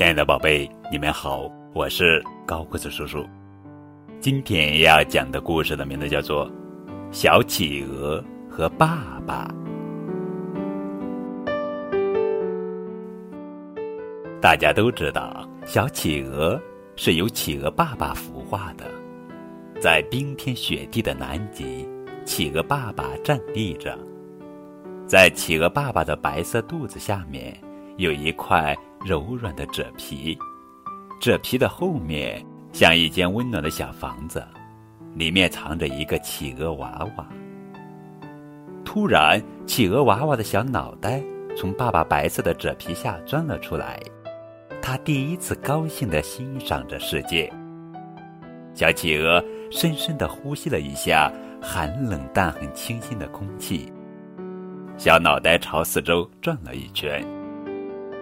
亲爱的宝贝，你们好，我是高个子叔叔。今天要讲的故事的名字叫做《小企鹅和爸爸》。大家都知道，小企鹅是由企鹅爸爸孵化的。在冰天雪地的南极，企鹅爸爸站立着，在企鹅爸爸的白色肚子下面有一块柔软的褶皮，褶皮的后面像一间温暖的小房子，里面藏着一个企鹅娃娃。突然，企鹅娃娃的小脑袋从爸爸白色的褶皮下钻了出来，他第一次高兴地欣赏着世界。小企鹅深深地呼吸了一下寒冷但很清新的空气，小脑袋朝四周转了一圈。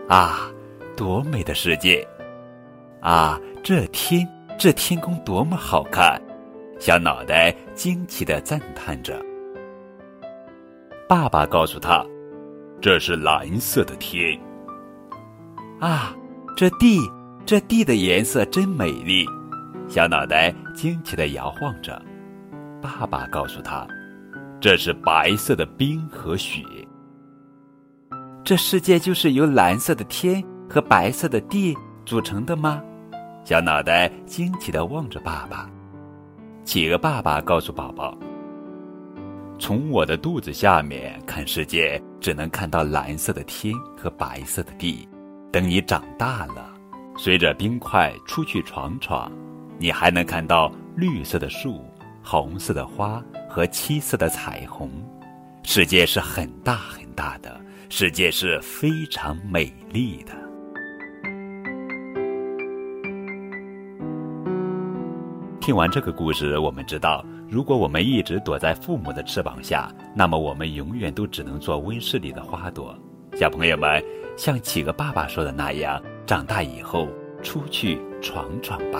啊，多美的世界！啊，这天，这天空多么好看！小脑袋惊奇地赞叹着。爸爸告诉他：“这是蓝色的天。”啊，这地，这地的颜色真美丽。小脑袋惊奇地摇晃着，爸爸告诉他：“这是白色的冰和雪。”这世界就是由蓝色的天和白色的地组成的吗？小脑袋惊奇地望着爸爸。企鹅爸爸告诉宝宝：“从我的肚子下面看世界，只能看到蓝色的天和白色的地。等你长大了，随着冰块出去闯闯。”你还能看到绿色的树、红色的花和七色的彩虹。世界是很大很大的，世界是非常美丽的。听完这个故事，我们知道，如果我们一直躲在父母的翅膀下，那么我们永远都只能做温室里的花朵。小朋友们，像企鹅爸爸说的那样，长大以后出去闯闯吧。